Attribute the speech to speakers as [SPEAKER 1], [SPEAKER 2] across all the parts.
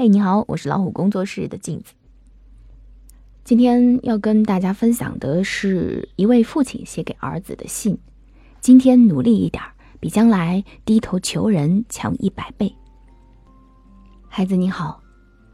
[SPEAKER 1] 嘿，你好，我是老虎工作室的镜子。今天要跟大家分享的是一位父亲写给儿子的信。今天努力一点，比将来低头求人强一百倍。孩子你好，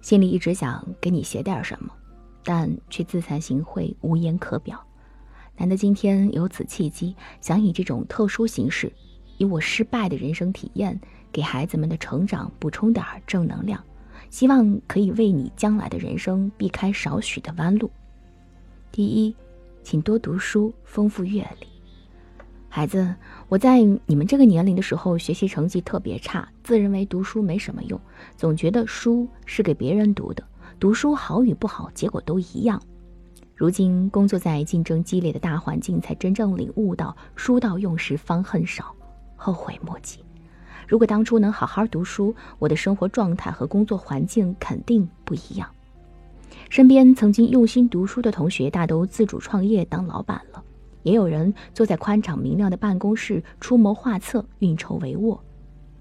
[SPEAKER 1] 心里一直想给你写点什么，但却自惭形秽，无言可表。难得今天有此契机，想以这种特殊形式，以我失败的人生体验，给孩子们的成长补充点正能量。希望可以为你将来的人生避开少许的弯路。第一，请多读书，丰富阅历。孩子，我在你们这个年龄的时候，学习成绩特别差，自认为读书没什么用，总觉得书是给别人读的，读书好与不好，结果都一样。如今工作在竞争激烈的大环境，才真正领悟到“书到用时方恨少，后悔莫及”。如果当初能好好读书，我的生活状态和工作环境肯定不一样。身边曾经用心读书的同学，大都自主创业当老板了，也有人坐在宽敞明亮的办公室出谋划策、运筹帷幄。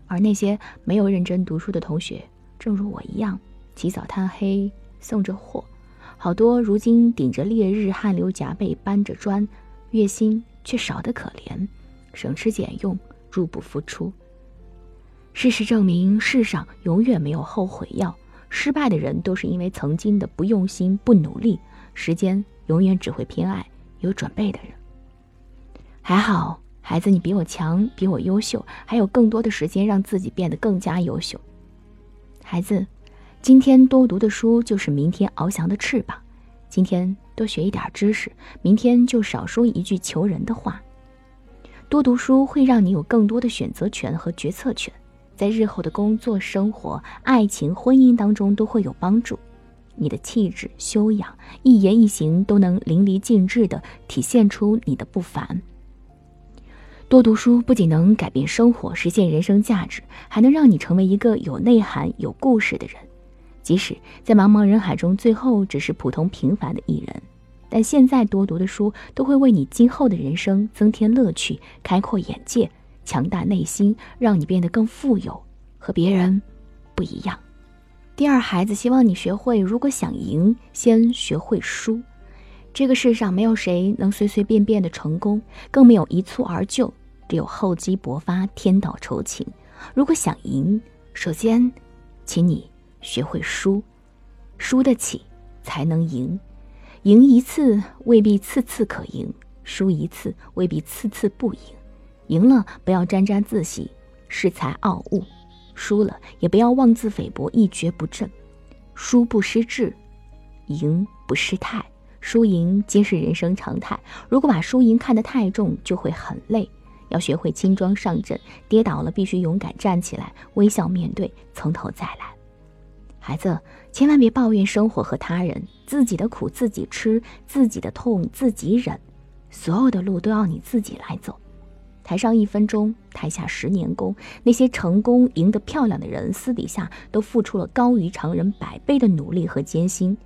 [SPEAKER 1] 而那些没有认真读书的同学，正如我一样，起早贪黑送着货，好多如今顶着烈日汗流浃背搬着砖，月薪却少得可怜，省吃俭用，入不敷出。事实证明，世上永远没有后悔药。失败的人都是因为曾经的不用心、不努力。时间永远只会偏爱有准备的人。还好，孩子，你比我强，比我优秀，还有更多的时间让自己变得更加优秀。孩子，今天多读的书就是明天翱翔的翅膀。今天多学一点知识，明天就少说一句求人的话。多读书会让你有更多的选择权和决策权。在日后的工作、生活、爱情、婚姻当中都会有帮助。你的气质、修养、一言一行都能淋漓尽致地体现出你的不凡。多读书不仅能改变生活、实现人生价值，还能让你成为一个有内涵、有故事的人。即使在茫茫人海中，最后只是普通平凡的一人，但现在多读的书都会为你今后的人生增添乐趣、开阔眼界。强大内心，让你变得更富有，和别人不一样。第二，孩子希望你学会，如果想赢，先学会输。这个世上没有谁能随随便便的成功，更没有一蹴而就，只有厚积薄发，天道酬勤。如果想赢，首先，请你学会输，输得起才能赢。赢一次未必次次可赢，输一次未必次次不赢。赢了不要沾沾自喜、恃才傲物，输了也不要妄自菲薄、一蹶不振。输不失志，赢不失态，输赢皆是人生常态。如果把输赢看得太重，就会很累。要学会轻装上阵，跌倒了必须勇敢站起来，微笑面对，从头再来。孩子，千万别抱怨生活和他人，自己的苦自己吃，自己的痛自己忍，所有的路都要你自己来走。台上一分钟，台下十年功。那些成功赢得漂亮的人，私底下都付出了高于常人百倍的努力和艰辛。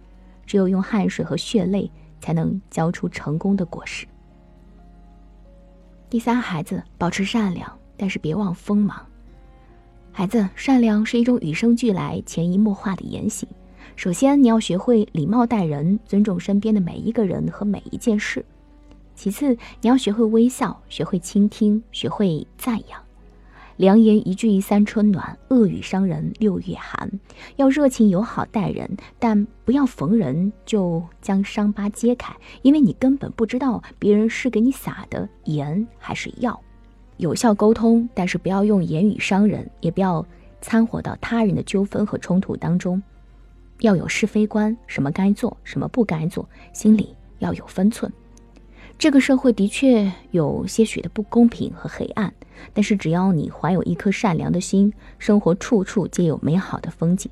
[SPEAKER 1] 只有用汗水和血泪，才能交出成功的果实。第三，孩子保持善良，但是别忘锋芒。孩子，善良是一种与生俱来、潜移默化的言行。首先，你要学会礼貌待人，尊重身边的每一个人和每一件事。其次，你要学会微笑，学会倾听，学会赞扬。良言一句三春暖，恶语伤人六月寒。要热情友好待人，但不要逢人就将伤疤揭开，因为你根本不知道别人是给你撒的盐还是药。有效沟通，但是不要用言语伤人，也不要掺和到他人的纠纷和冲突当中。要有是非观，什么该做，什么不该做，心里要有分寸。这个社会的确有些许的不公平和黑暗，但是只要你怀有一颗善良的心，生活处处皆有美好的风景。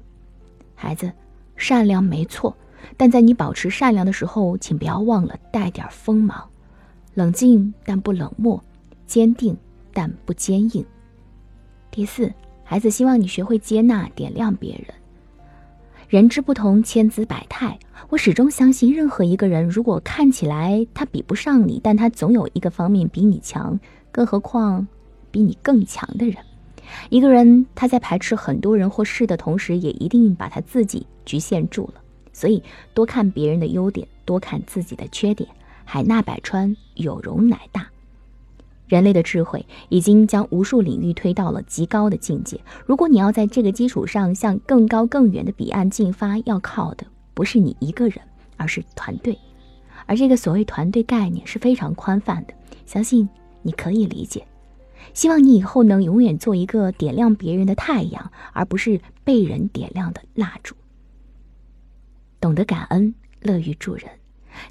[SPEAKER 1] 孩子，善良没错，但在你保持善良的时候，请不要忘了带点锋芒，冷静但不冷漠，坚定但不坚硬。第四，孩子希望你学会接纳、点亮别人。人之不同，千姿百态。我始终相信，任何一个人，如果看起来他比不上你，但他总有一个方面比你强，更何况比你更强的人。一个人他在排斥很多人或事的同时，也一定把他自己局限住了。所以，多看别人的优点，多看自己的缺点。海纳百川，有容乃大。人类的智慧已经将无数领域推到了极高的境界。如果你要在这个基础上向更高更远的彼岸进发，要靠的不是你一个人，而是团队。而这个所谓团队概念是非常宽泛的，相信你可以理解。希望你以后能永远做一个点亮别人的太阳，而不是被人点亮的蜡烛。懂得感恩，乐于助人。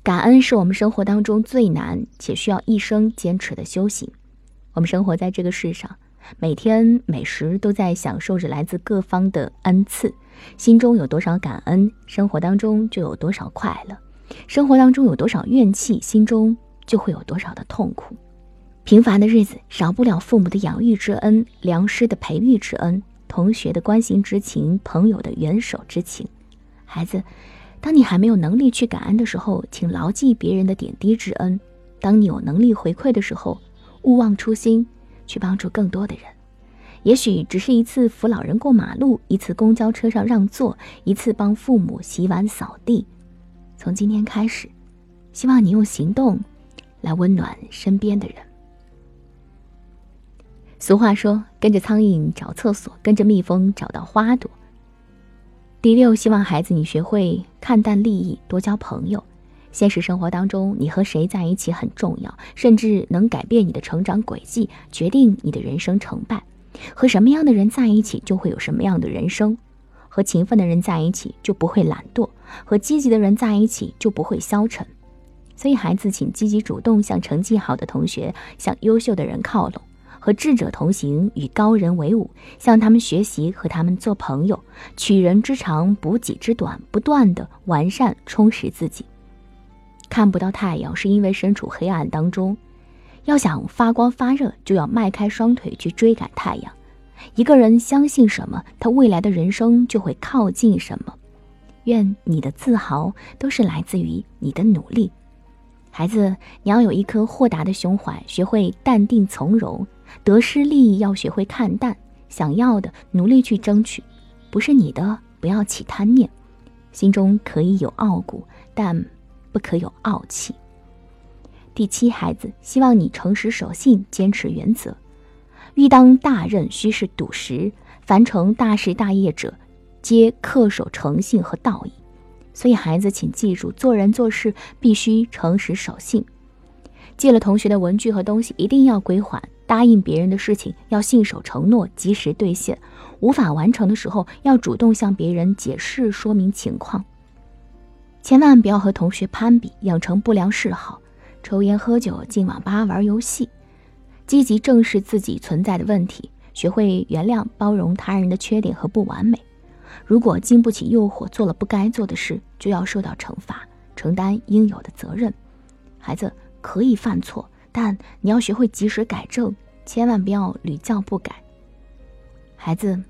[SPEAKER 1] 感恩是我们生活当中最难且需要一生坚持的修行。我们生活在这个世上，每天每时都在享受着来自各方的恩赐。心中有多少感恩，生活当中就有多少快乐；生活当中有多少怨气，心中就会有多少的痛苦。平凡的日子少不了父母的养育之恩、良师的培育之恩、同学的关心之情、朋友的援手之情。孩子，当你还没有能力去感恩的时候，请牢记别人的点滴之恩；当你有能力回馈的时候，勿忘初心，去帮助更多的人。也许只是一次扶老人过马路，一次公交车上让座，一次帮父母洗碗扫地。从今天开始，希望你用行动来温暖身边的人。俗话说：“跟着苍蝇找厕所，跟着蜜蜂找到花朵。”第六，希望孩子你学会看淡利益，多交朋友。现实生活当中，你和谁在一起很重要，甚至能改变你的成长轨迹，决定你的人生成败。和什么样的人在一起，就会有什么样的人生。和勤奋的人在一起，就不会懒惰；和积极的人在一起，就不会消沉。所以，孩子，请积极主动向成绩好的同学、向优秀的人靠拢。和智者同行，与高人为伍，向他们学习，和他们做朋友，取人之长，补己之短，不断的完善充实自己。看不到太阳，是因为身处黑暗当中。要想发光发热，就要迈开双腿去追赶太阳。一个人相信什么，他未来的人生就会靠近什么。愿你的自豪都是来自于你的努力。孩子，你要有一颗豁达的胸怀，学会淡定从容。得失利益要学会看淡，想要的努力去争取，不是你的不要起贪念，心中可以有傲骨，但不可有傲气。第七，孩子，希望你诚实守信，坚持原则。欲当大任，须是笃实。凡成大事大业者，皆恪守诚信和道义。所以，孩子，请记住，做人做事必须诚实守信。借了同学的文具和东西，一定要归还。答应别人的事情要信守承诺，及时兑现；无法完成的时候，要主动向别人解释说明情况。千万不要和同学攀比，养成不良嗜好，抽烟喝酒，进网吧玩游戏。积极正视自己存在的问题，学会原谅、包容他人的缺点和不完美。如果经不起诱惑，做了不该做的事，就要受到惩罚，承担应有的责任。孩子可以犯错。但你要学会及时改正，千万不要屡教不改。孩子，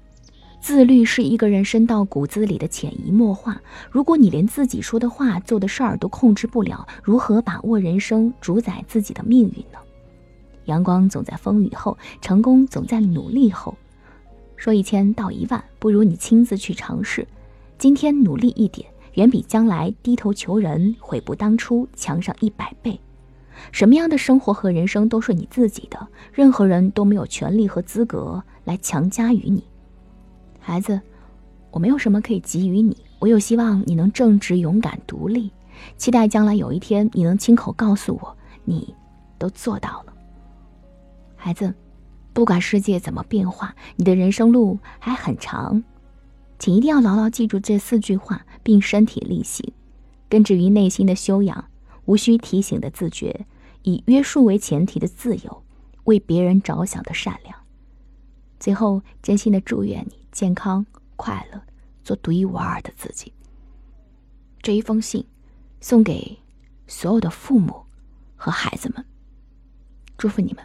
[SPEAKER 1] 自律是一个人深到骨子里的潜移默化。如果你连自己说的话、做的事儿都控制不了，如何把握人生、主宰自己的命运呢？阳光总在风雨后，成功总在努力后。说一千道一万，不如你亲自去尝试。今天努力一点，远比将来低头求人、悔不当初强上一百倍。什么样的生活和人生都是你自己的，任何人都没有权利和资格来强加于你。孩子，我没有什么可以给予你，我又希望你能正直、勇敢、独立，期待将来有一天你能亲口告诉我，你都做到了。孩子，不管世界怎么变化，你的人生路还很长，请一定要牢牢记住这四句话，并身体力行，根植于内心的修养。无需提醒的自觉，以约束为前提的自由，为别人着想的善良。最后，真心的祝愿你健康快乐，做独一无二的自己。这一封信，送给所有的父母和孩子们，祝福你们。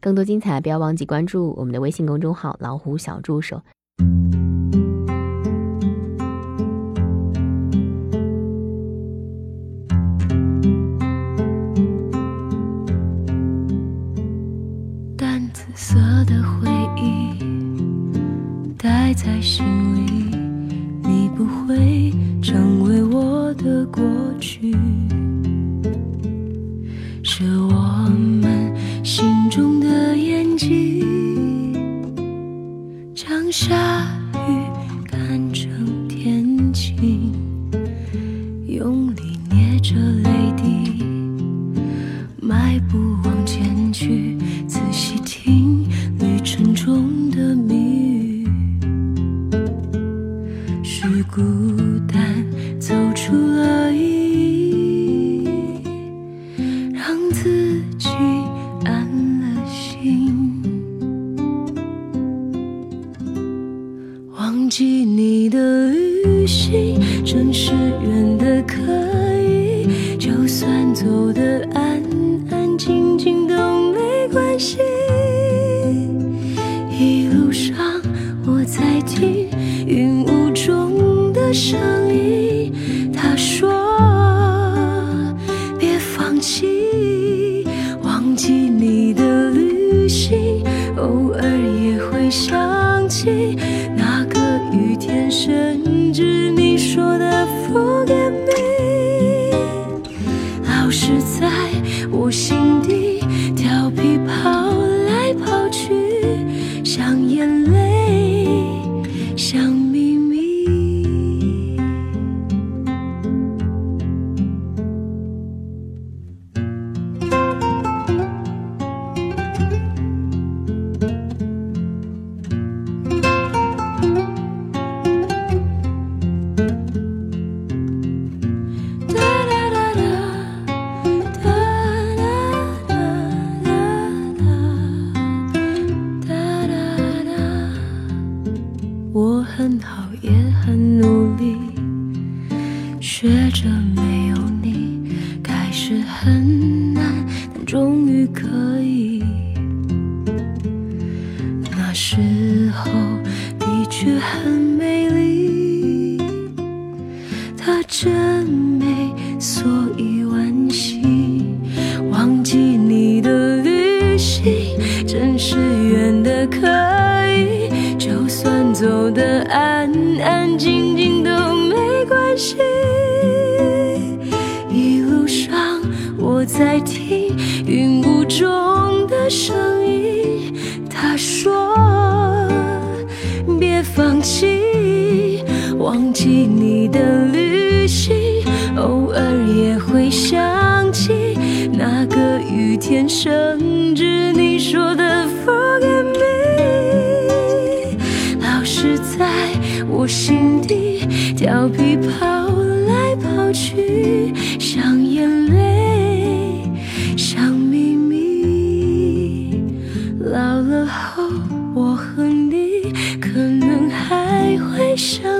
[SPEAKER 1] 更多精彩不要忘记关注我们的微信公众号老虎小助手淡紫
[SPEAKER 2] 色的回忆待在心里。下雨看成天晴用力捏着泪息。一路上，我在听云雾中的声音，他说：“别放弃，忘记你的旅行，偶尔也会想起那个雨天，甚至你说的。” Forget me，老是在我心底。调皮跑来跑去像眼泪像秘密。老了后我和你可能还会相